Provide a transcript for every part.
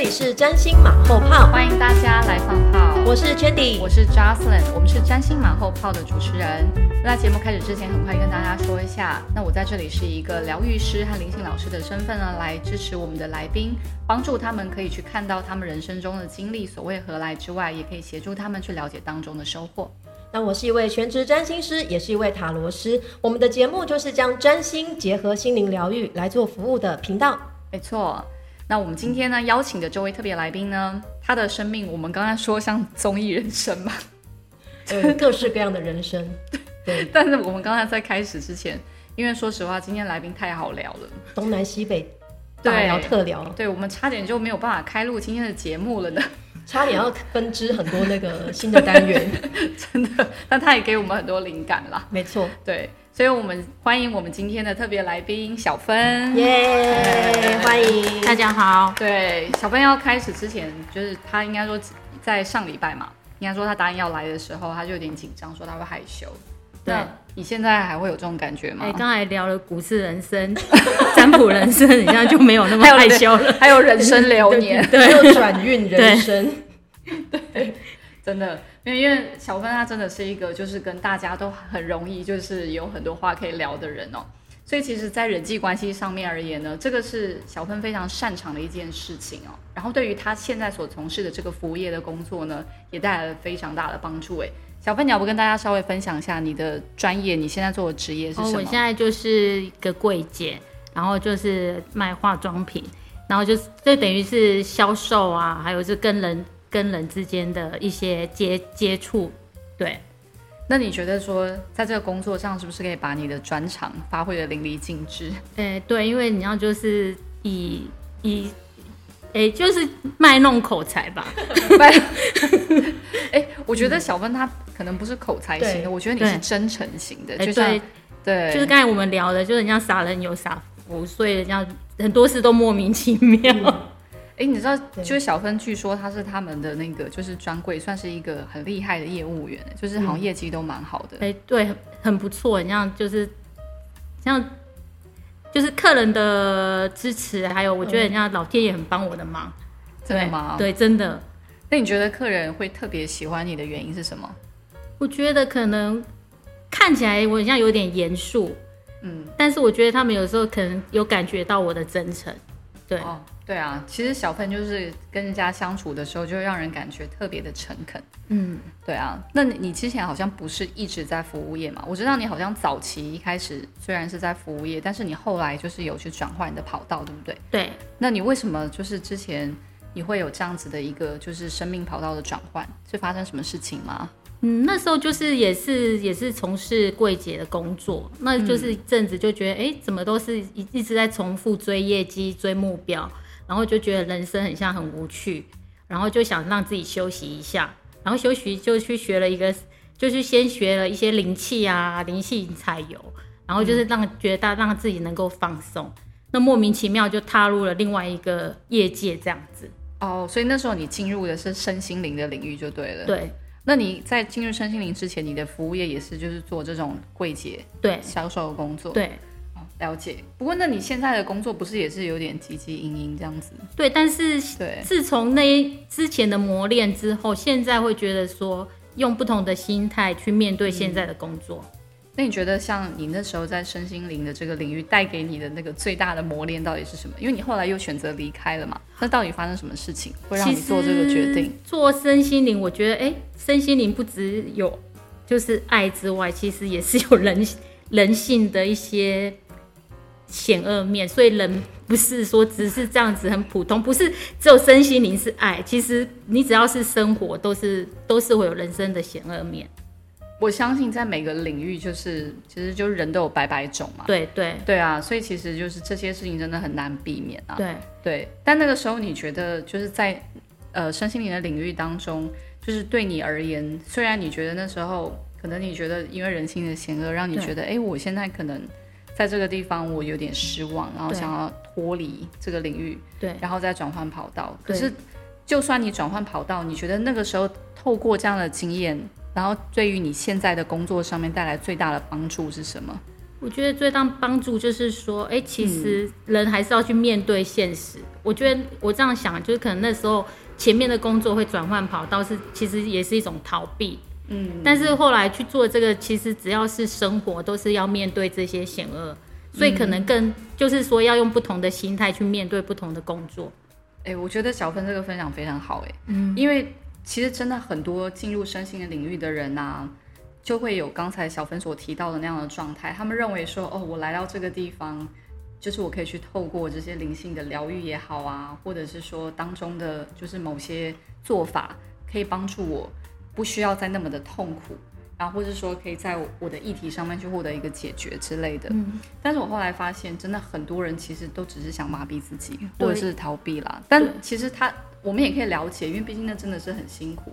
这里是占星马后炮，欢迎大家来放炮。我是 Chandy，我是 Jocelyn，我们是占星马后炮的主持人。那节目开始之前，很快跟大家说一下，那我在这里是一个疗愈师和灵性老师的身份呢，来支持我们的来宾，帮助他们可以去看到他们人生中的经历所谓何来之外，也可以协助他们去了解当中的收获。那我是一位全职占星师，也是一位塔罗师。我们的节目就是将占星结合心灵疗愈来做服务的频道。没错。那我们今天呢邀请的这位特别来宾呢，他的生命我们刚刚说像综艺人生嘛，呃，各式各样的人生。对。但是我们刚才在开始之前，因为说实话，今天来宾太好聊了，东南西北大聊特聊，对我们差点就没有办法开录今天的节目了呢。差点要分支很多那个新的单元，真的。但他也给我们很多灵感啦。没错，对。所以我们欢迎我们今天的特别来宾小芬，耶！欢迎大家好。对，小芬要开始之前，就是她应该说在上礼拜嘛，应该说她答应要来的时候，她就有点紧张，说她会害羞。对，你现在还会有这种感觉吗？哎，刚才聊了股市人生、占卜人生，你现在就没有那么 害羞了。还有人生流年，还有转运人生，对，真的。因为因为小芬她真的是一个就是跟大家都很容易就是有很多话可以聊的人哦，所以其实，在人际关系上面而言呢，这个是小芬非常擅长的一件事情哦。然后对于她现在所从事的这个服务业的工作呢，也带来了非常大的帮助诶。小芬，你要不跟大家稍微分享一下你的专业，你现在做的职业是什么？我现在就是一个柜姐，然后就是卖化妆品，然后就这等于是销售啊，还有是跟人。跟人之间的一些接接触，对，那你觉得说，在这个工作上是不是可以把你的专长发挥的淋漓尽致？哎，对，因为你要就是以以，哎，就是卖弄口才吧。哎，我觉得小芬她可能不是口才型的，我觉得你是真诚型的，就像对，就是刚才我们聊的，就是人家傻人有傻福，所以人家很多事都莫名其妙。哎，你知道，就是小芬，据说他是他们的那个，就是专柜，算是一个很厉害的业务员，就是好像业绩都蛮好的。哎，对，很不错。你像就是，像就是客人的支持，还有我觉得人家老天爷很帮我的忙，真的吗？对，真的。那你觉得客人会特别喜欢你的原因是什么？我觉得可能看起来我好像有点严肃，嗯，但是我觉得他们有时候可能有感觉到我的真诚。对哦，对啊，其实小芬就是跟人家相处的时候，就会让人感觉特别的诚恳。嗯，对啊。那你之前好像不是一直在服务业嘛？我知道你好像早期一开始虽然是在服务业，但是你后来就是有去转换你的跑道，对不对？对。那你为什么就是之前你会有这样子的一个就是生命跑道的转换？是发生什么事情吗？嗯，那时候就是也是也是从事柜姐的工作，那就是一阵子就觉得，哎，怎么都是一一直在重复追业绩、追目标，然后就觉得人生很像很无趣，然后就想让自己休息一下，然后休息就去学了一个，就是先学了一些灵气啊、灵性彩油，然后就是让觉得让自己能够放松，那莫名其妙就踏入了另外一个业界这样子。哦，所以那时候你进入的是身心灵的领域就对了。对。那你在进入身心灵之前，你的服务业也是就是做这种柜姐对销售的工作对，了解。不过那你现在的工作不是也是有点汲汲营营这样子？对，但是对，自从那之前的磨练之后，现在会觉得说用不同的心态去面对现在的工作。那你觉得像你那时候在身心灵的这个领域带给你的那个最大的磨练到底是什么？因为你后来又选择离开了嘛，那到底发生什么事情会让你做这个决定？做身心灵，我觉得哎，身心灵不只有就是爱之外，其实也是有人人性的一些险恶面，所以人不是说只是这样子很普通，不是只有身心灵是爱，其实你只要是生活，都是都是会有人生的险恶面。我相信在每个领域，就是其实就是人都有百百种嘛。对对对啊，所以其实就是这些事情真的很难避免啊。对对，但那个时候你觉得就是在呃身心灵的领域当中，就是对你而言，虽然你觉得那时候可能你觉得因为人性的险恶，让你觉得哎，我现在可能在这个地方我有点失望，然后想要脱离这个领域，对，然后再转换跑道。可是就算你转换跑道，你觉得那个时候透过这样的经验。然后，对于你现在的工作上面带来最大的帮助是什么？我觉得最大帮助就是说，哎、其实人还是要去面对现实。我觉得我这样想，就是可能那时候前面的工作会转换跑道，是其实也是一种逃避。嗯，但是后来去做这个，其实只要是生活，都是要面对这些险恶，所以可能更就是说要用不同的心态去面对不同的工作。哎、我觉得小芬这个分享非常好、哎，嗯，因为其实真的很多进入身心的领域的人啊，就会有刚才小芬所提到的那样的状态，他们认为说，哦，我来到这个地方，就是我可以去透过这些灵性的疗愈也好啊，或者是说当中的就是某些做法，可以帮助我不需要再那么的痛苦。然后，或者说可以在我的议题上面去获得一个解决之类的。嗯，但是我后来发现，真的很多人其实都只是想麻痹自己，或者是逃避啦。但其实他，我们也可以了解，因为毕竟那真的是很辛苦。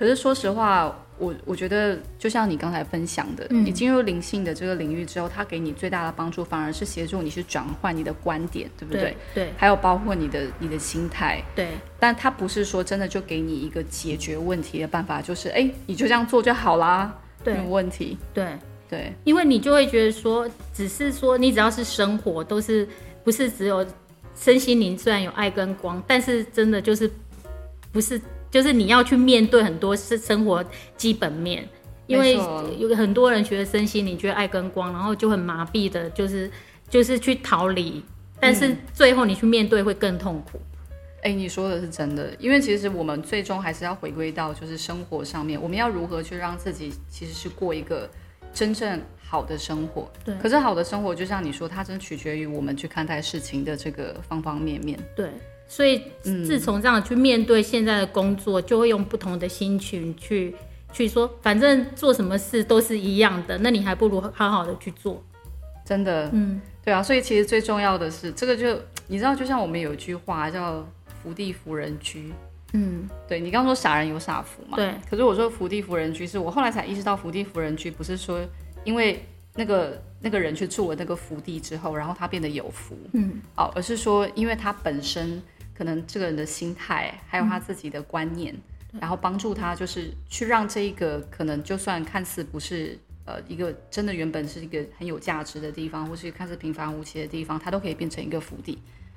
可是说实话，我我觉得就像你刚才分享的，嗯你进入灵性的这个领域之后，它给你最大的帮助，反而是协助你去转换你的观点，对不对？对对还有包括你的你的心态，对但它不是说真的就给你一个解决问题的办法，就是哎，你就这样做就好啦，没有问题。对，对，因为你就会觉得说，只是说你只要是生活，都是不是只有身心灵虽然有爱跟光，但是真的就是不是，就是你要去面对很多是生活基本面。因为有很多人学身心你，觉得爱跟光，然后就很麻痹的，就是就是去逃离，但是最后你去面对会更痛苦。哎，你说的是真的，因为其实我们最终还是要回归到就是生活上面，我们要如何去让自己其实是过一个真正好的生活。对可是好的生活，就像你说，它真取决于我们去看待事情的这个方方面面。对，所以嗯自从这样去面对现在的工作，就会用不同的心情去去说，反正做什么事都是一样的，那你还不如好好的去做。真的，嗯，对啊，所以其实最重要的是，这个就你知道，就像我们有一句话叫“福地福人居”。嗯，对你刚刚说傻人有傻福嘛？对。可是我说福地福人居，是我后来才意识到，福地福人居不是说因为那个那个人去住了那个福地之后，然后他变得有福，嗯，哦，而是说因为他本身可能这个人的心态，还有他自己的观念，然后帮助他就是去让这一个可能就算看似不是。呃，一个真的原本是一个很有价值的地方，或是看似平凡无奇的地方，它都可以变成一个福地。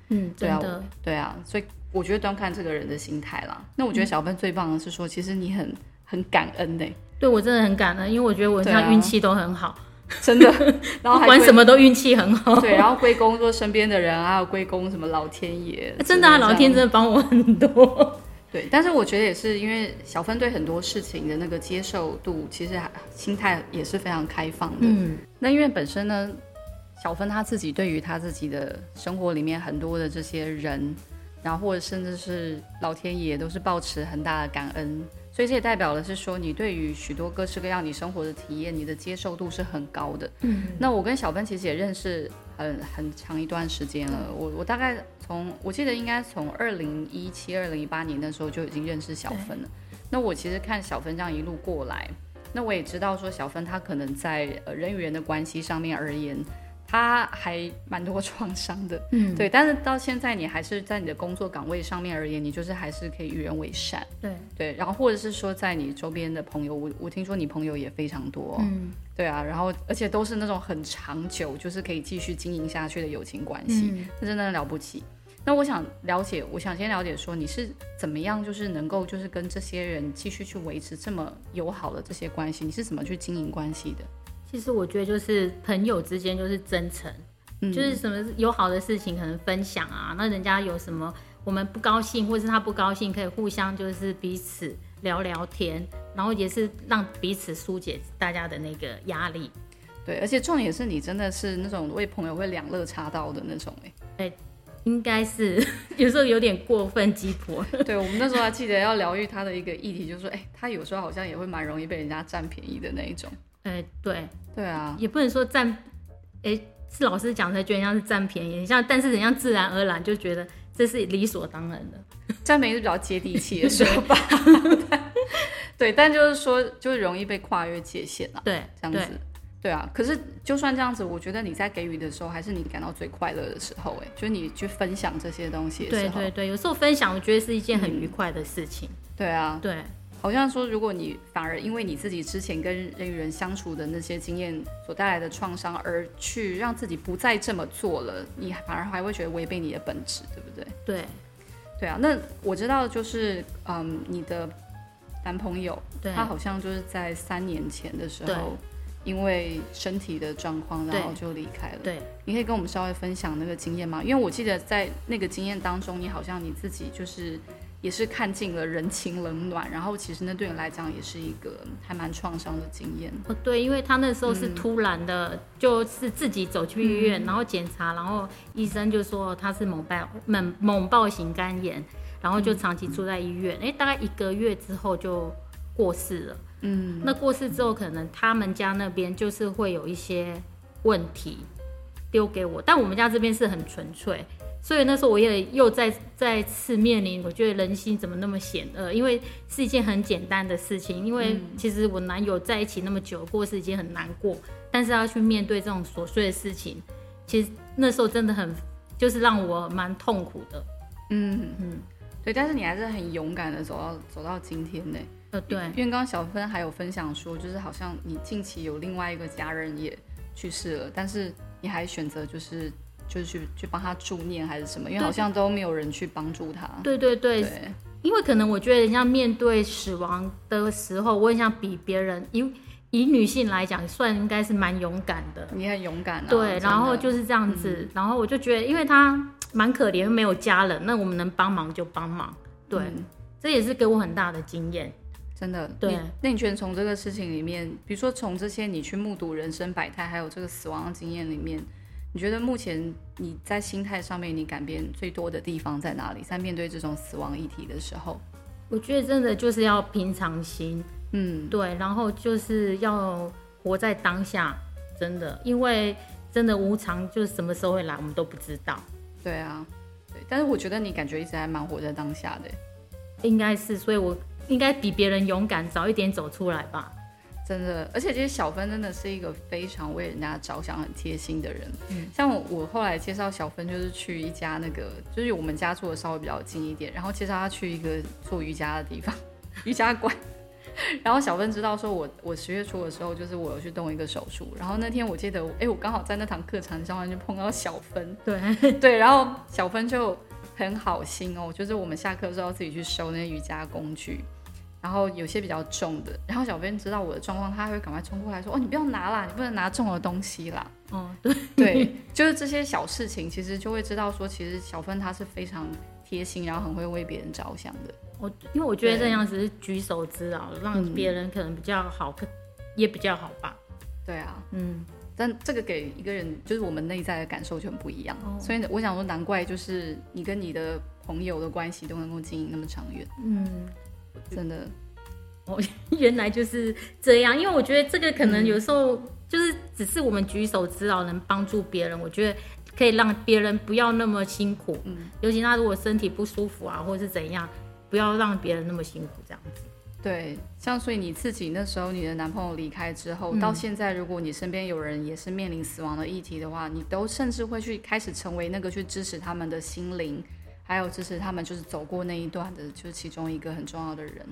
嗯，对啊对啊，所以我觉得端看这个人的心态啦。那我嗯觉得小芬最棒的是说，其实你很很感恩呢、对我真的很感恩，因为我觉得我对啊像运气都很好，真的。然后不管什么都运气很好。对，然后归功说身边的人，还有归功什么老天爷，真的啊，老天真的帮我很多。对。但是我觉得也是因为小芬对很多事情的那个接受度，其实还心态也是非常开放的。嗯，那因为本身呢，小芬她自己对于她自己的生活里面很多的这些人，然后或者甚至是老天爷，都是抱持很大的感恩。所以这也代表的是说，你对于许多各式各样你生活的体验，你的接受度是很高的。嗯，那我跟小芬其实也认识很很长一段时间了。我我大概从我记得应该从二零一七、二零一八年那时候就已经认识小芬了。那我其实看小芬这样一路过来，那我也知道说小芬她可能在呃人与人的关系上面而言，她还蛮多创伤的。嗯，对，但是到现在你还是在你的工作岗位上面而言，你就是还是可以与人为善。对，对，然后或者是说在你周边的朋友，我我听说你朋友也非常多、哦。嗯对啊，然后而且都是那种很长久，就是可以继续经营下去的友情关系，嗯那真的很了不起。那我想了解，我想先了解说你是怎么样，就是能够就是跟这些人继续去维持这么友好的这些关系，你是怎么去经营关系的？其实我觉得就是朋友之间就是真诚，嗯就是什么有好的事情可能分享啊，那人家有什么我们不高兴或是他不高兴，可以互相就是彼此聊聊天，然后也是让彼此疏解大家的那个压力。对，而且重点是你真的是那种为朋友会两肋插刀的那种哎、应该是 有时候有点过分鸡婆，对，我们那时候还记得要疗愈他的一个议题，就是说，哎、他有时候好像也会蛮容易被人家占便宜的那一种。哎、对，对啊，也不能说占，哎、是老师讲才觉得像是占便宜，像但是人家自然而然就觉得这是理所当然的。占便宜是比较接地气的 说法。对，但就是说，就是容易被跨越界限啊。对，对这样子。对啊，可是就算这样子，我觉得你在给予的时候，还是你感到最快乐的时候，哎，就是你去分享这些东西的时候，对对对，有时候分享我觉得是一件很愉快的事情。对啊，对，好像说，如果你反而因为你自己之前跟人与人相处的那些经验所带来的创伤，而去让自己不再这么做了，你反而还会觉得违背你的本质，对不对？对对啊，那我知道就是，嗯，你的男朋友，他好像就是在三年前的时候，因为身体的状况，然后就离开了。对，你可以跟我们稍微分享那个经验吗？因为我记得在那个经验当中，你好像你自己就是也是看尽了人情冷暖，然后其实那对你来讲也是一个还蛮创伤的经验。哦，对，因为他那时候是嗯突然的，就是自己走去医院，然后检查，然后医生就说他是猛爆猛猛暴型肝炎，然后就长期住在医院，哎、大概一个月之后就过世了。嗯，那过世之后，可能他们家那边就是会有一些问题丢给我，但我们家这边是很纯粹，所以那时候我也又再再次面临，我觉得人心怎么那么险恶？因为是一件很简单的事情，因为其实我男友在一起那么久，过是一件很难过，但是要去面对这种琐碎的事情，其实那时候真的很就是让我蛮痛苦的。嗯嗯，对，但是你还是很勇敢的走到走到今天呢。呃，对，因为刚刚小芬还有分享说，就是好像你近期有另外一个家人也去世了，但是你还选择就是就是去去帮他助念还是什么？因为好像都没有人去帮助他。对对对，对，因为可能我觉得人家面对死亡的时候，我很想比别人，以以女性来讲，算应该是蛮勇敢的。你很勇敢啊。对，然后就是这样子，然后我就觉得，因为他蛮可怜，没有家人，那我们能帮忙就帮忙。对，嗯这也是给我很大的经验。真的，对那你觉得从这个事情里面，比如说从这些你去目睹人生百态，还有这个死亡的经验里面，你觉得目前你在心态上面你改变最多的地方在哪里？在面对这种死亡议题的时候，我觉得真的就是要平常心，嗯，对，然后就是要活在当下，真的，因为真的无常，就是什么时候会来，我们都不知道。对啊，对。但是我觉得你感觉一直还蛮活在当下的，应该是，所以我应该比别人勇敢，早一点走出来吧。真的。而且其实小芬真的是一个非常为人家着想、很贴心的人。嗯像我我后来介绍小芬，就是去一家那个，就是我们家住的稍微比较近一点，然后介绍她去一个做瑜伽的地方，瑜伽馆。然后小芬知道说我我十月初的时候，就是我有去动一个手术，然后那天我记得，哎，我刚好在那堂课程上面就碰到小芬，对，对，然后小芬就很好心哦，就是我们下课之后自己去收那些瑜伽工具，然后有些比较重的，然后小编知道我的状况，他会赶快冲过来说：“哦，你不要拿啦，你不能拿重的东西啦。哦，对，”对，就是这些小事情，其实就会知道说，其实小芬她是非常贴心，然后很会为别人着想的。我因为我觉得这样子是举手之劳，让嗯别人可能比较好，可也比较好吧。对啊，嗯，但这个给一个人就是我们内在的感受就很不一样，哦所以我想说，难怪就是你跟你的朋友的关系都能够经营那么长远，嗯，真的。原来就是这样。因为我觉得这个可能有时候就是只是我们举手之劳能帮助别人，我觉得可以让别人不要那么辛苦。嗯，尤其他如果身体不舒服啊，或者是怎样，不要让别人那么辛苦这样子。对，像所以你自己那时候你的男朋友离开之后，嗯到现在，如果你身边有人也是面临死亡的议题的话，你都甚至会去开始成为那个去支持他们的心灵，还有支持他们就是走过那一段的，就是其中一个很重要的人。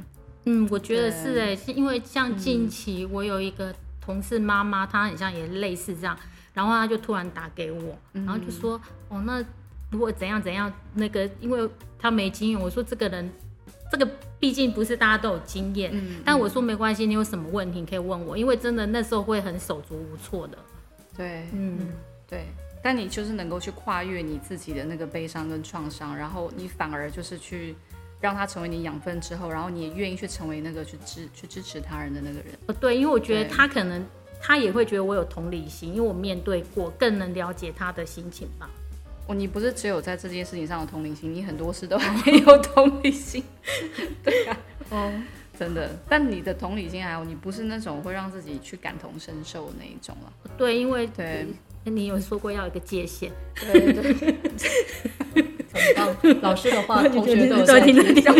嗯，我觉得是哎、是因为像近期我有一个同事妈妈，她很像也类似这样，然后她就突然打给我，然后就说，哦，那如果怎样怎样，那个因为她没经验，我说这个人，这个毕竟不是大家都有经验，嗯，但我说没关系，你有什么问题你可以问我，因为真的那时候会很手足无措的，对嗯，对，但你就是能够去跨越你自己的那个悲伤跟创伤，然后你反而就是去让它成为你养分之后，然后你也愿意去成为那个去支去支持他人的那个人。呃对，因为我觉得他可能他也会觉得我有同理心，因为我面对过，更能了解他的心情吧。哦，你不是只有在这件事情上有同理心，你很多事都没有同理心。对啊，哦，真的。但你的同理心还有，你不是那种会让自己去感同身受的那一种了。对，因为对你有说过要有一个界限，对对，很棒，老师的话，同学都有都在听得听。懂。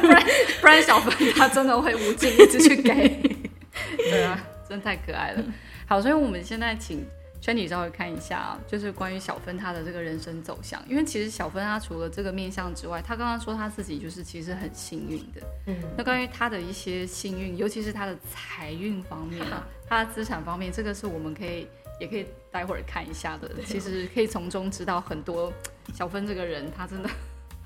不然不然小芬她真的会无尽一直去给。对啊，真的太可爱了。好，所以我们现在请圈体稍微看一下啊，就是关于小芬她的这个人生走向。因为其实小芬她除了这个面相之外，她刚刚说她自己就是其实很幸运的。嗯，那关于她的一些幸运，尤其是她的财运方面啊，她的资产方面，这个是我们可以也可以待会儿看一下的。其实可以从中知道很多 小芬这个人，他真的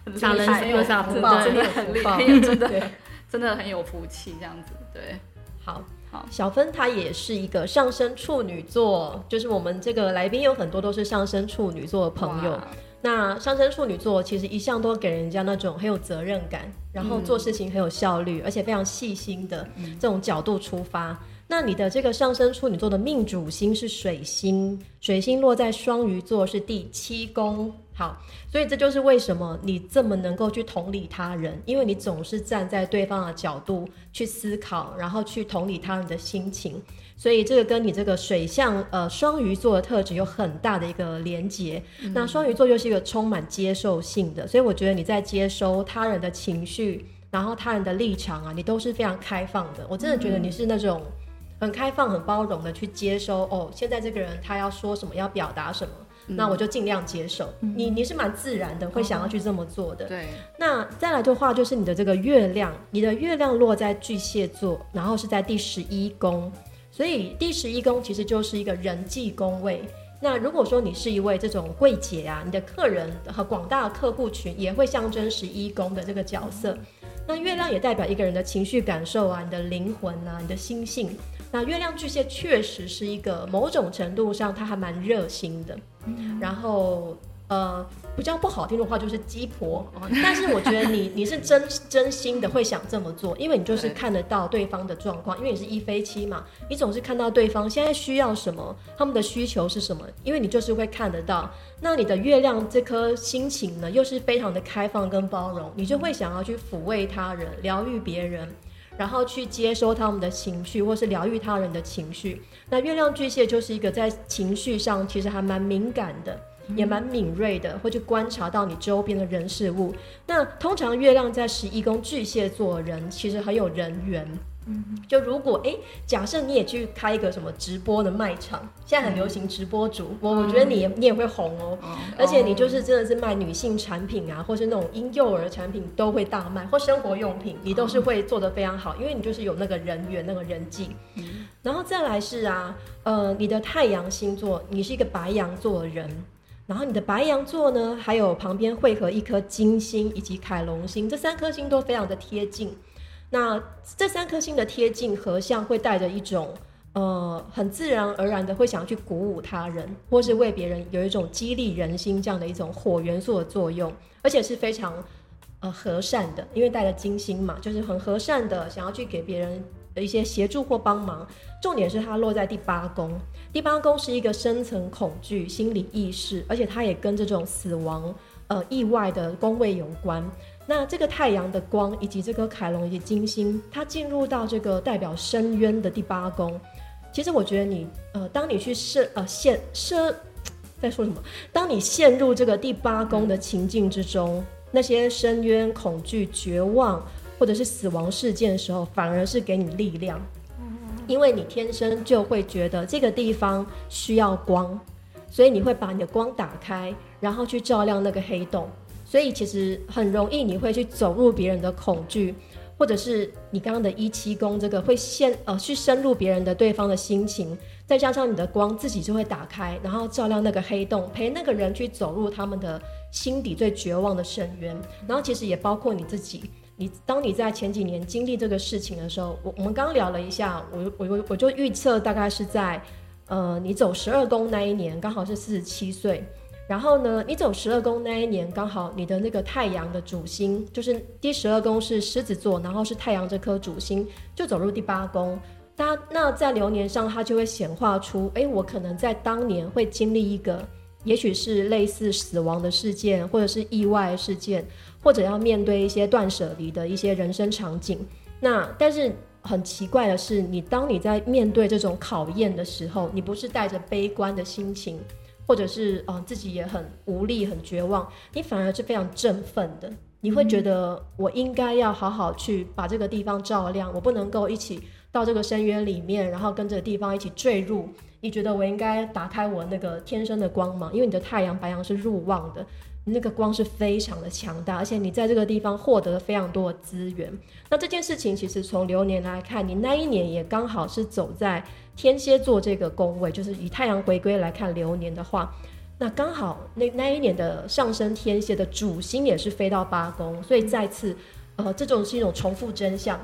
很傻人厉害，有傻福福报真的很厉害，真的 真的很有福气这样子。对，好。好小芬她也是一个上升处女座，就是我们这个来宾有很多都是上升处女座的朋友。那上升处女座其实一向都给人家那种很有责任感，然后做事情很有效率，而且非常细心的这种角度出发。那你的这个上升处女座的命主星是水星，水星落在双鱼座是第七宫。好，所以这就是为什么你这么能够去同理他人，因为你总是站在对方的角度去思考，然后去同理他人的心情。所以这个跟你这个水象呃双鱼座的特质有很大的一个连结。那双鱼座又是一个充满接受性的，所以我觉得你在接收他人的情绪，然后他人的立场啊，你都是非常开放的。我真的觉得你是那种很开放、很包容的去接收哦，现在这个人他要说什么，要表达什么。那我就尽量接受，你你是蛮自然的，会想要去这么做的。对，那再来的话，就是你的这个月亮，你的月亮落在巨蟹座，然后是在第十一宫，所以第十一宫其实就是一个人际宫位。那如果说你是一位这种柜姐啊，你的客人和广大的客户群也会象征十一宫的这个角色。那月亮也代表一个人的情绪感受啊，你的灵魂啊，你的心性。那月亮巨蟹确实是一个某种程度上，他还蛮热心的。然后呃，比较不好听的话就是鸡婆，哦但是我觉得你 你是真真心的会想这么做，因为你就是看得到对方的状况，因为你是一飞七嘛，你总是看到对方现在需要什么，他们的需求是什么，因为你就是会看得到。那你的月亮这颗心情呢，又是非常的开放跟包容，你就会想要去抚慰他人，疗愈别人。然后去接收他们的情绪，或是疗愈他人的情绪。那月亮巨蟹就是一个在情绪上其实还蛮敏感的，也蛮敏锐的，会去观察到你周边的人事物。那通常月亮在十一宫巨蟹座人，其实很有人缘。嗯就如果哎，假设你也去开一个什么直播的卖场，现在很流行直播主，我我觉得你也你也会红哦。而且你就是真的是卖女性产品啊，或是那种婴幼儿产品都会大卖，或生活用品，你都是会做得非常好，因为你就是有那个人缘、那个人际。嗯然后再来是啊，呃，你的太阳星座，你是一个白羊座的人，然后你的白羊座呢，还有旁边汇合一颗金星以及凯龙星，这三颗星都非常的贴近。那这三颗星的贴近合相，会带着一种呃很自然而然的会想要去鼓舞他人，或是为别人有一种激励人心这样的一种火元素的作用，而且是非常呃和善的，因为带了金星嘛，就是很和善的想要去给别人一些协助或帮忙。重点是它落在第八宫，第八宫是一个深层恐惧、心理意识，而且它也跟这种死亡、呃意外的宫位有关。那这个太阳的光以及这个凯龙以及金星，它进入到这个代表深渊的第八宫。其实我觉得你呃，当你去设呃陷设在说什么？当你陷入这个第八宫的情境之中，那些深渊、恐惧、绝望或者是死亡事件的时候，反而是给你力量，因为你天生就会觉得这个地方需要光，所以你会把你的光打开，然后去照亮那个黑洞。所以其实很容易，你会去走入别人的恐惧，或者是你刚刚的一七宫这个会陷呃去深入别人的对方的心情，再加上你的光自己就会打开，然后照亮那个黑洞，陪那个人去走入他们的心底最绝望的深渊。然后其实也包括你自己，你当你在前几年经历这个事情的时候，我我们刚聊了一下，我我我我就预测大概是在呃你走十二宫那一年，刚好是四十七岁。然后呢，你走十二宫那一年，刚好你的那个太阳的主星，就是第十二宫是狮子座，然后是太阳这颗主星就走入第八宫。那那在流年上，它就会显化出，哎，我可能在当年会经历一个，也许是类似死亡的事件，或者是意外事件，或者要面对一些断舍离的一些人生场景。那但是很奇怪的是，你当你在面对这种考验的时候，你不是带着悲观的心情。或者是啊、呃自己也很无力、很绝望，你反而是非常振奋的。你会觉得我应该要好好去把这个地方照亮，我不能够一起到这个深渊里面，然后跟这个地方一起坠入。你觉得我应该打开我那个天生的光芒？因为你的太阳白羊是入望的，那个光是非常的强大，而且你在这个地方获得了非常多的资源。那这件事情其实从流年来看，你那一年也刚好是走在天蝎座这个宫位，就是以太阳回归来看流年的话，那刚好那那一年的上升天蝎的主星也是飞到八宫，所以再次，呃，这种是一种重复真相。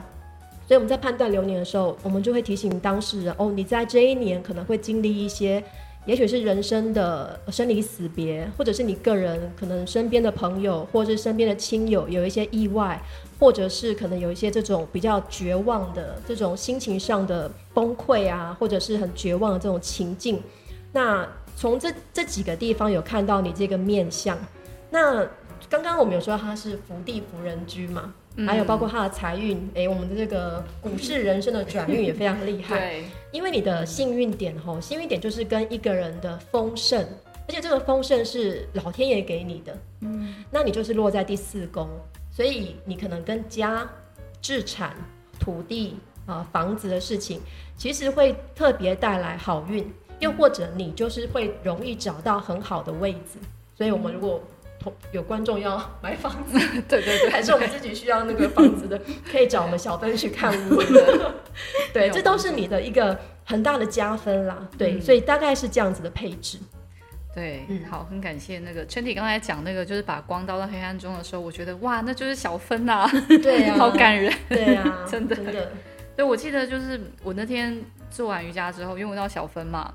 所以我们在判断流年的时候，我们就会提醒当事人哦，你在这一年可能会经历一些，也许是人生的生离死别，或者是你个人可能身边的朋友或者是身边的亲友有一些意外，或者是可能有一些这种比较绝望的这种心情上的崩溃啊，或者是很绝望的这种情境。那从这这几个地方有看到你这个面相。那刚刚我们有说他是福地福人居嘛？还有包括他的财运，哎，我们的这个股市人生的转运也非常厉害。对，因为你的幸运点吼，幸运点就是跟一个人的丰盛，而且这个丰盛是老天爷给你的。嗯，那你就是落在第四宫，所以你可能跟家、置产、土地啊、房子的事情，其实会特别带来好运，又或者你就是会容易找到很好的位置。所以我们如果有观众要买房子，对对对，还是我们自己需要那个房子的，可以找我们小芬去看屋。对，这都是你的一个很大的加分啦。对，所以大概是这样子的配置。对，嗯好，很感谢那个春体刚才讲那个，就是把光倒到黑暗中的时候，我觉得哇，那就是小芬呐，对啊，好感人，对啊，真的真的。对，我记得就是我那天做完瑜伽之后，用到小芬嘛，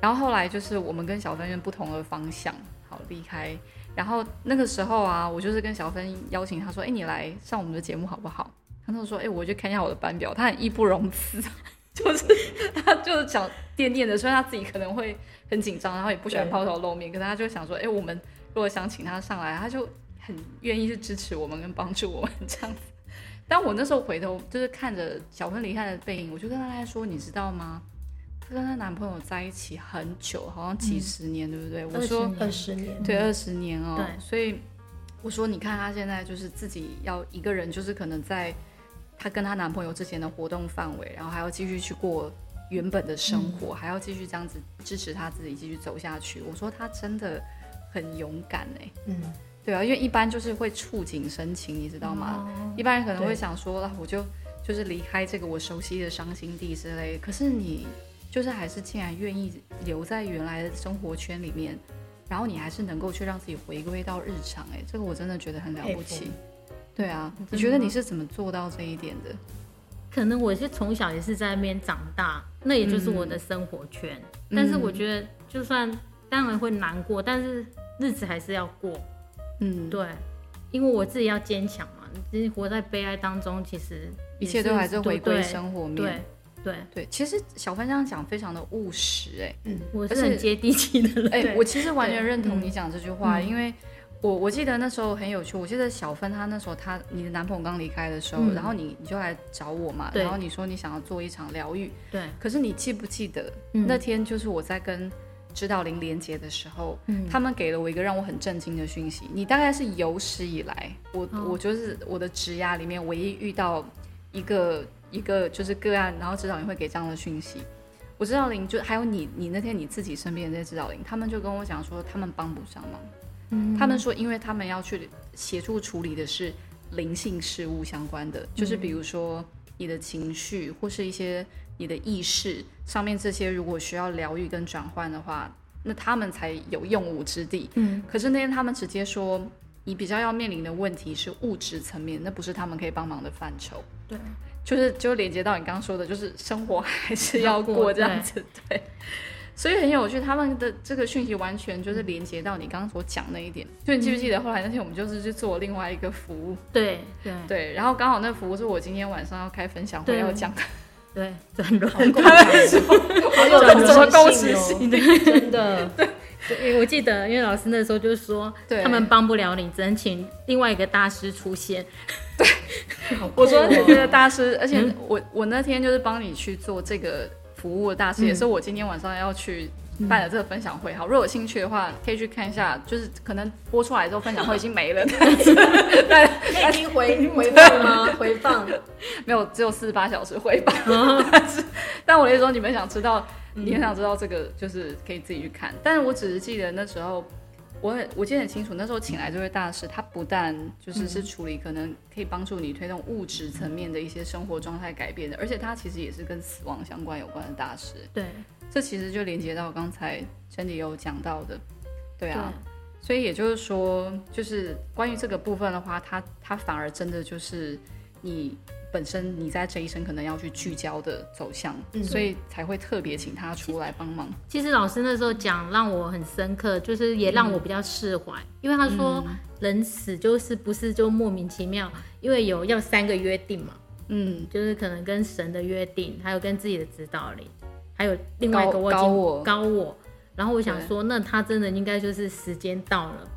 然后后来就是我们跟小芬用不同的方向，好离开。然后那个时候啊，我就是跟小芬邀请他说：“哎，你来上我们的节目好不好？”他就说：“哎，我去看一下我的班表。”他很义不容辞，就是他就是想垫垫的，所以他自己可能会很紧张，然后也不喜欢抛头露面。可是他就想说：“哎，我们如果想请他上来，他就很愿意去支持我们跟帮助我们这样子。”但我那时候回头就是看着小芬离开的背影，我就跟他说：“你知道吗？”她跟她男朋友在一起很久，好像几十年，对不对？我说二十年，对，二十年哦。对，所以我说，你看她现在就是自己要一个人，就是可能在她跟她男朋友之前的活动范围，然后还要继续去过原本的生活，还要继续这样子支持她自己继续走下去。我说她真的很勇敢哎，嗯，对啊，因为一般就是会触景生情，你知道吗？一般人可能会想说，我就就是离开这个我熟悉的伤心地之类，可是你。就是还是竟然愿意留在原来的生活圈里面，然后你还是能够去让自己回归到日常，哎，这个我真的觉得很了不起。对啊，你觉得你是怎么做到这一点的？可能我是从小也是在那边长大，那也就是我的生活圈。但是我觉得，就算当然会难过，但是日子还是要过。嗯，对，因为我自己要坚强嘛。你活在悲哀当中，其实一切都还是回归生活面。对。对。对，其实小芬这样讲非常的务实，哎，嗯，我是很接地气的人，哎，我其实完全认同你讲这句话，因为我我记得那时候很有趣，我记得小芬她那时候她你的男朋友刚离开的时候，然后你你就来找我嘛，然后你说你想要做一场疗愈，对，可是你记不记得那天就是我在跟指导林连接的时候，他们给了我一个让我很震惊的讯息，你大概是有史以来我我就是我的职涯里面唯一遇到一个。一个就是个案，然后指导灵会给这样的讯息。我指导灵就还有你，你那天你自己身边的这些指导灵，他们就跟我讲说，他们帮不上忙。嗯，他们说，因为他们要去协助处理的是灵性事物相关的，就是比如说你的情绪或是一些你的意识上面这些，如果需要疗愈跟转换的话，那他们才有用武之地。嗯，可是那天他们直接说，你比较要面临的问题是物质层面，那不是他们可以帮忙的范畴。对。就是就连接到你刚刚说的，就是生活还是要过这样子，对。所以很有趣，他们的这个讯息完全就是连接到你刚刚所讲那一点。就你记不记得后来那天我们就是去做另外一个服务？对对对。然后刚好那服务是我今天晚上要开分享会要讲的。对，转轮，转轮，什么共识性的，真的。对，我记得，因为老师那时候就是说，他们帮不了你，只能请另外一个大师出现。对，我说这个大师，而且我我那天就是帮你去做这个服务的大师，也是我今天晚上要去办了这个分享会。好，如果有兴趣的话，可以去看一下，就是可能播出来之后分享会已经没了，对，已经回回放吗？回放 没有，只有四十八小时回放。但是，但我那时候你们想知道，你很想知道这个，就是可以自己去看。但是我只是记得那时候。我很我记得很清楚，那时候请来这位大师，他不但就是是处理可能可以帮助你推动物质层面的一些生活状态改变的，而且他其实也是跟死亡相关有关的大师。对，这其实就连接到刚才真理有讲到的，对啊，所以也就是说，就是关于这个部分的话，他他反而真的就是你。本身你在这一生可能要去聚焦的走向，所以才会特别请他出来帮忙。其实老师那时候讲让我很深刻，就是也让我比较释怀，因为他说人死就是不是就莫名其妙，因为有要三个约定嘛，嗯，就是可能跟神的约定，还有跟自己的指导灵，还有另外一个高我高我。然后我想说，那他真的应该就是时间到了，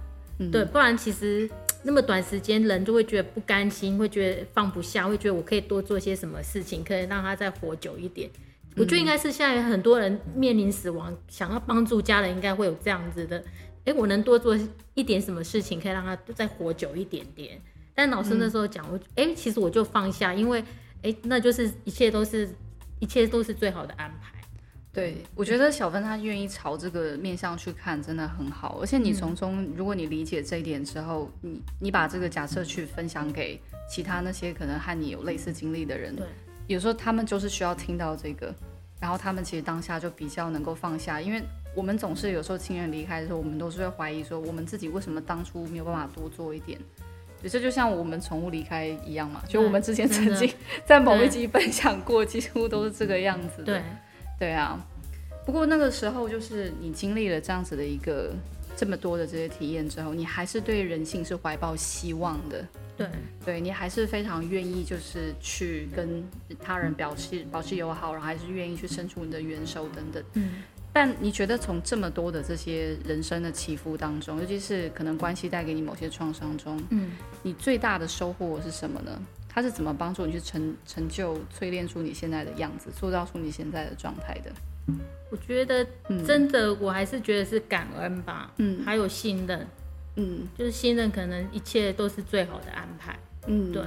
对，不然其实。那么短时间，人就会觉得不甘心，会觉得放不下，会觉得我可以多做些什么事情，可以让他再活久一点。我觉得应该是现在很多人面临死亡，想要帮助家人，应该会有这样子的。哎，我能多做一点什么事情，可以让他再活久一点点。但老师那时候讲，我哎，其实我就放下，因为哎，那就是一切都是一切都是最好的安排。对，我觉得小芬她愿意朝这个面向去看，真的很好。而且你从中，如果你理解这一点之后，你你把这个假设去分享给其他那些可能和你有类似经历的人，对，有时候他们就是需要听到这个，然后他们其实当下就比较能够放下。因为我们总是有时候亲人离开的时候，我们都是会怀疑说，我们自己为什么当初没有办法多做一点。对，这就像我们宠物离开一样嘛，就我们之前曾经 在某一集分享过，几乎都是这个样子。对。对啊，不过那个时候就是你经历了这样子的一个这么多的这些体验之后，你还是对人性是怀抱希望的。对，对你还是非常愿意就是去跟他人表示保持友好，然后还是愿意去伸出你的援手等等。嗯。但你觉得从这么多的这些人生的起伏当中，尤其是可能关系带给你某些创伤中，嗯，你最大的收获是什么呢？他是怎么帮助你去成成就、淬炼出你现在的样子，塑造出你现在的状态的？我觉得真的，我还是觉得是感恩吧，嗯，还有信任，嗯，就是信任，可能一切都是最好的安排，嗯，对，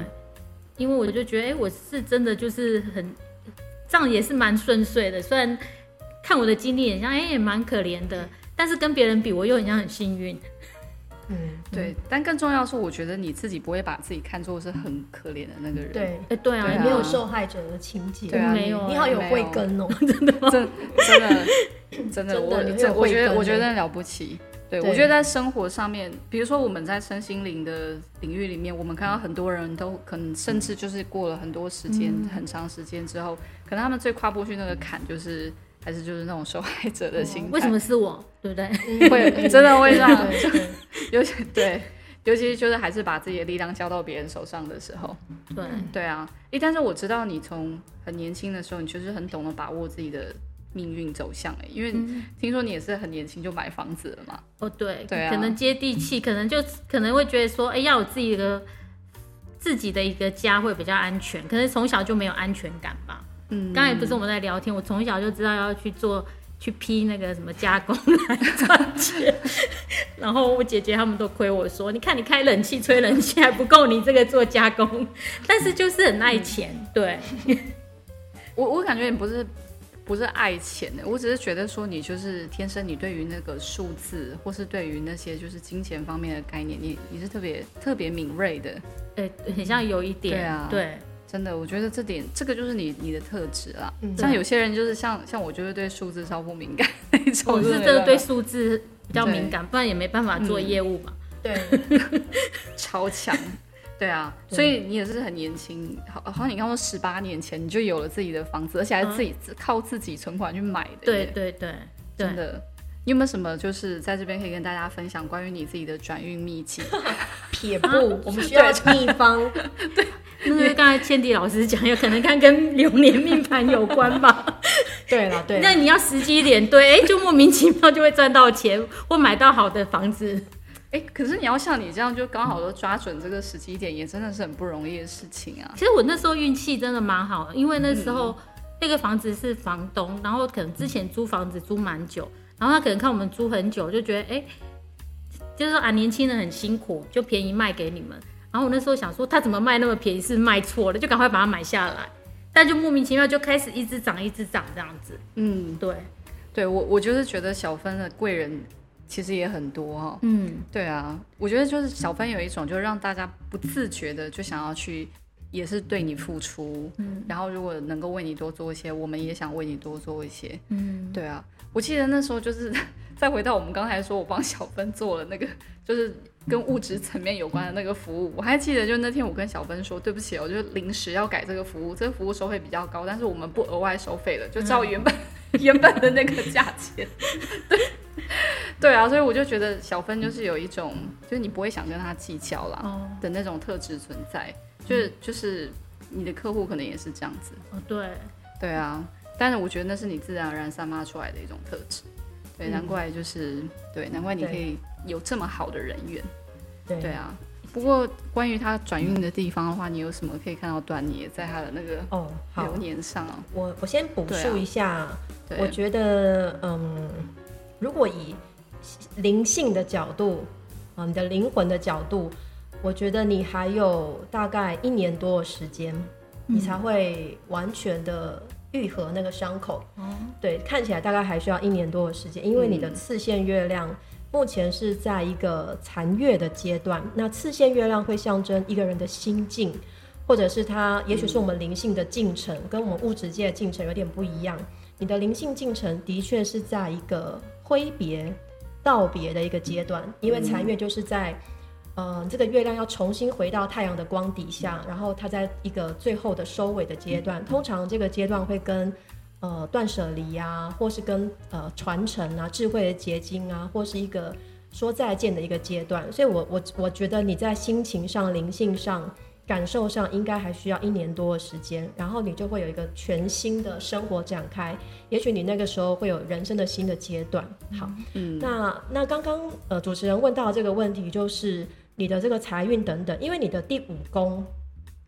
因为我就觉得，哎，我是真的就是很这样，也是蛮顺遂的。虽然看我的经历很像，哎，也蛮可怜的，但是跟别人比，我又很像很幸运。嗯，对，但更重要是，我觉得你自己不会把自己看作是很可怜的那个人。对，哎，对啊，没有受害者的情节。对啊，没有，你好有慧根哦，真的吗？真真的 真的，我这我觉得我觉得了不起。对，我觉得在生活上面，比如说我们在身心灵的领域里面，我们看到很多人都可能甚至就是过了很多时间、很长时间之后，可能他们最跨不去那个坎就是。还是就是那种受害者的心态，为什么是我？对不对？会 真的会这样，尤其对，尤其就是还是把自己的力量交到别人手上的时候，对对啊。诶，但是我知道你从很年轻的时候，你就是很懂得把握自己的命运走向。哎，因为听说你也是很年轻就买房子了嘛。哦，对对啊，可能接地气，可能就可能会觉得说，哎，要有自己的自己的一个家会比较安全，可能从小就没有安全感吧。嗯，刚才不是我们在聊天，我从小就知道要去做去批那个什么加工来赚钱，然后我姐姐他们都亏我说，你看你开冷气吹冷气还不够你这个做加工，但是就是很爱钱，对，我我感觉你不是不是爱钱的，我只是觉得说你就是天生你对于那个数字或是对于那些就是金钱方面的概念，你你是特别特别敏锐的，哎，很像有一点，对啊，对。真的，我觉得这点这个就是你你的特质啦。像有些人就是像像我，就是对数字超不敏感那种。我是真的对数字比较敏感，不然也没办法做业务嘛。对，超强。对啊，所以你也是很年轻，好好像你刚说十八年前你就有了自己的房子，而且还自己靠自己存款去买的。对对对，真的。你有没有什么就是在这边可以跟大家分享关于你自己的转运秘籍？撇步，我们需要秘方。对。那是刚才倩迪老师讲，有可能看跟流年命盘有关吧？对了，对。那你要实际一点，对，哎，就莫名其妙就会赚到钱，或买到好的房子。哎，可是你要像你这样，就刚好都抓准这个时机点，也真的是很不容易的事情啊。其实我那时候运气真的蛮好，因为那时候那个房子是房东，然后可能之前租房子租蛮久，然后他可能看我们租很久，就觉得哎、就是说啊，年轻人很辛苦，就便宜卖给你们。然后我那时候想说，他怎么卖那么便宜？是卖错了，就赶快把它买下来。但就莫名其妙就开始一直涨，一直涨这样子。嗯，对，对我我就是觉得小芬的贵人其实也很多哈、嗯，对啊，我觉得就是小芬有一种，就是让大家不自觉的就想要去，也是对你付出，嗯，然后如果能够为你多做一些，我们也想为你多做一些，嗯，对啊，我记得那时候就是 再回到我们刚才说，我帮小芬做了那个就是跟物质层面有关的那个服务，我还记得，就那天我跟小芬说，对不起我，就临时要改这个服务，这个服务收费比较高，但是我们不额外收费了，就照原本、原本的那个价钱，对。对啊，所以我就觉得小芬就是有一种，就是你不会想跟他计较啦哦的那种特质存在，就是就是你的客户可能也是这样子，哦对，对啊，但是我觉得那是你自然而然散发出来的一种特质，对，嗯难怪就是对，难怪你可以有这么好的人缘，对对啊。不过关于他转运的地方的话，你有什么可以看到端倪在他的那个哦，流，年上啊？我我先补述一下，对，我觉得，嗯，如果以灵性的角度，啊，你的灵魂的角度，我觉得你还有大概一年多的时间，你才会完全的愈合那个伤口。哦，对，看起来大概还需要一年多的时间，因为你的嗯次线月亮目前是在一个残月的阶段。那次线月亮会象征一个人的心境，或者是他，也许是我们灵性的进程，跟我们物质界的进程有点不一样。你的灵性进程的确是在一个挥别、道别的一个阶段，因为残月就是在。呃，这个月亮要重新回到太阳的光底下，然后它在一个最后的收尾的阶段，通常这个阶段会跟呃断舍离啊，或是跟呃传承啊、智慧的结晶啊，或是一个说再见的一个阶段。所以我我我觉得你在心情上、灵性上、感受上，应该还需要一年多的时间，然后你就会有一个全新的生活展开。也许你那个时候会有人生的新的阶段。好，嗯，那那刚刚呃主持人问到这个问题，就是你的这个财运等等，因为你的第五宫，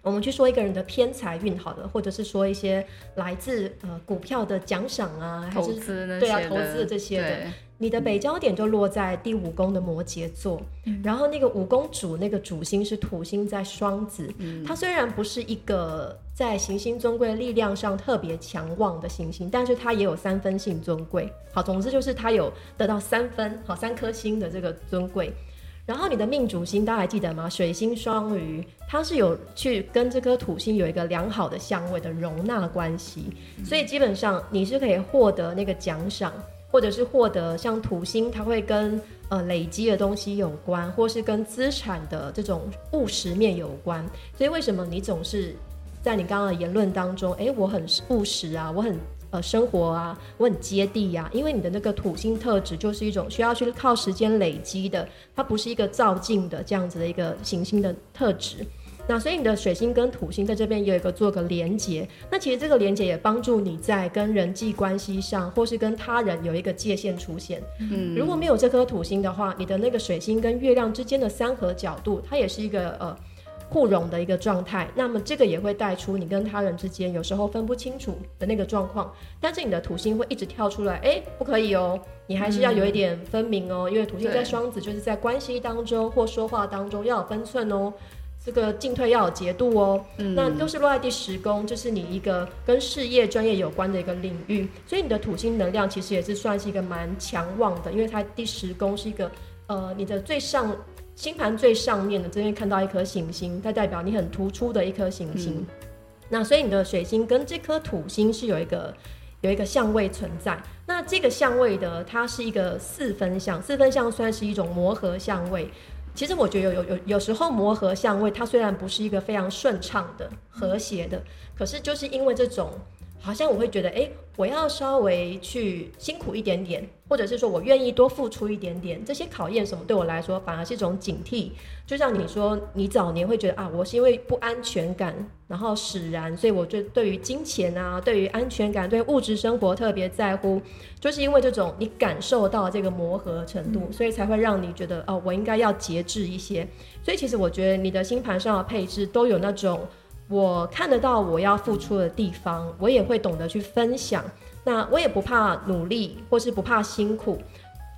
我们去说一个人的偏财运好了，或者是说一些来自呃股票的奖赏啊，还投是资对啊投资的这些的你的北焦点就落在第五宫的摩羯座，然后那个五宫主那个主星是土星在双子，它虽然不是一个在行星尊贵力量上特别强旺的行星，但是它也有三分性尊贵。好，总之就是它有得到三分，好三颗星的这个尊贵。然后你的命主星大家还记得吗？水星双鱼，它是有去跟这颗土星有一个良好的相位的容纳关系，所以基本上你是可以获得那个奖赏，或者是获得像土星，它会跟呃累积的东西有关，或是跟资产的这种务实面有关。所以为什么你总是在你刚刚的言论当中，诶，我很务实啊，我很呃生活啊，我很接地呀、因为你的那个土星特质就是一种需要去靠时间累积的，它不是一个照进的这样子的一个行星的特质。那所以你的水星跟土星在这边也有一个做个连接，那其实这个连接也帮助你在跟人际关系上，或是跟他人有一个界限出现。嗯，如果没有这颗土星的话，你的那个水星跟月亮之间的三合角度，它也是一个呃互融的一个状态。那么这个也会带出你跟他人之间有时候分不清楚的那个状况。但是你的土星会一直跳出来，哎，不可以哦，你还是要有一点分明哦，因为土星在双子，就是在关系当中或说话当中要有分寸哦。这个进退要有节度哦，那都是落在第十宫，就是你一个跟事业专业有关的一个领域，所以你的土星能量其实也是算是一个蛮强旺的，因为它第十宫是一个呃你的最上星盘最上面的这边看到一颗行星，它代表你很突出的一颗行星。那所以你的水星跟这颗土星是有一个有一个相位存在。那这个相位的它是一个四分相，四分相算是一种磨合相位。其实我觉得有有有有时候磨合相位，它虽然不是一个非常顺畅的、和谐的，可是就是因为这种，好像我会觉得，哎，我要稍微去辛苦一点点，或者是说我愿意多付出一点点，这些考验什么对我来说反而是一种警惕。就像你说，你早年会觉得啊，我是因为不安全感，然后使然，所以我就对于金钱啊，对于安全感，对物质生活特别在乎，就是因为这种你感受到这个磨合程度，所以才会让你觉得哦，我应该要节制一些。所以其实我觉得你的星盘上的配置都有那种我看得到我要付出的地方，我也会懂得去分享。那我也不怕努力，或是不怕辛苦。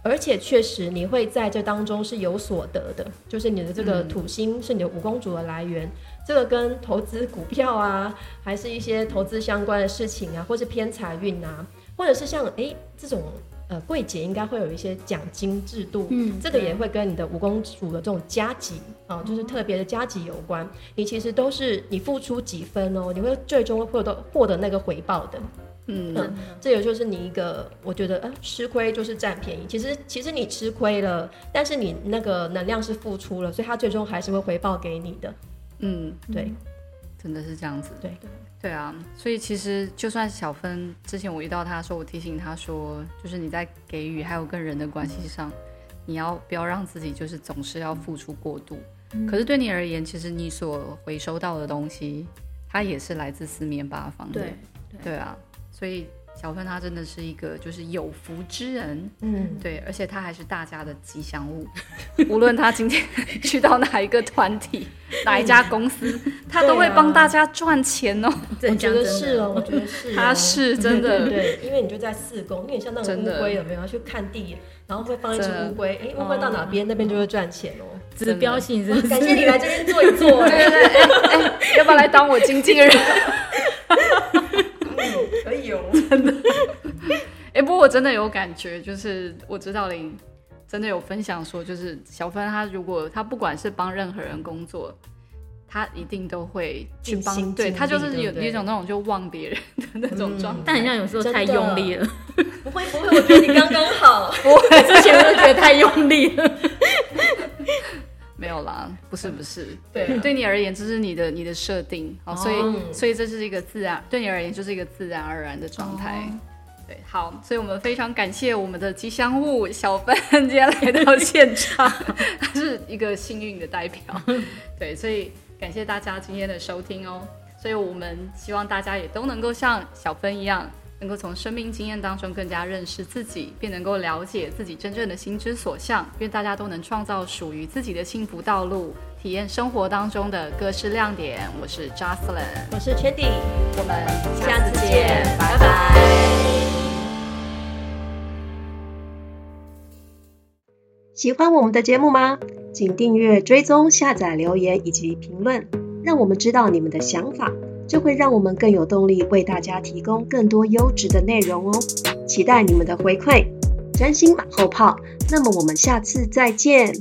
而且确实，你会在这当中是有所得的，就是你的这个土星是你的五公主的来源。这个跟投资股票啊，还是一些投资相关的事情啊，或是偏财运啊，或者是像哎这种呃柜姐应该会有一些奖金制度，嗯，这个也会跟你的五公主的这种加级啊，就是特别的加级有关。你其实都是你付出几分哦，你会最终获得获得那个回报的。嗯，这也就是你一个，我觉得，呃，吃亏就是占便宜。其实，其实你吃亏了，但是你那个能量是付出了，所以它最终还是会回报给你的。嗯，对，真的是这样子。对，对啊。所以其实，就算小芬之前我遇到他说，我提醒他说，就是你在给予还有跟人的关系上，你要不要让自己就是总是要付出过度？可是对你而言，其实你所回收到的东西，它也是来自四面八方的。对，对啊。所以小芬她真的是一个就是有福之人，嗯，对，而且她还是大家的吉祥物。无论她今天 去到哪一个团体、哪一家公司，她都会帮大家赚钱哦。我觉得是哦，我觉得是，她是真的。对，因为你就在四宫，有点像那种乌龟，有没有？去看地，然后会放一只乌龟，哎，乌龟到哪边，那边就会赚钱哦。指标性，感谢你来这边坐一坐。对对对，哎，要不要来当我经纪人？真的。哎，不过我真的有感觉，就是我知道林真的有分享说，就是小芬她如果她不管是帮任何人工作，她一定都会去帮，对她就是有一种那种就忘别人的那种状态，但好像有时候太用力了。不会不会，我觉得你刚刚好。不会，之前都觉得太用力了。没有啦，不是不是，对，对你而言这是你的你的设定，好，所以所以这是一个自然，对你而言就是一个自然而然的状态，对，好，所以我们非常感谢我们的吉祥物小芬今天来到现场，他是一个幸运的代表，对，所以感谢大家今天的收听哦，所以我们希望大家也都能够像小芬一样。能够从生命经验当中更加认识自己，并能够了解自己真正的心之所向。愿大家都能创造属于自己的幸福道路，体验生活当中的各式亮点。我是 Jocelyn，我是 Chandy，我们下次见，拜拜。喜欢我们的节目吗？请订阅、追踪、下载、留言以及评论，让我们知道你们的想法。就会让我们更有动力为大家提供更多优质的内容哦，期待你们的回馈，真心马后炮。那么我们下次再见。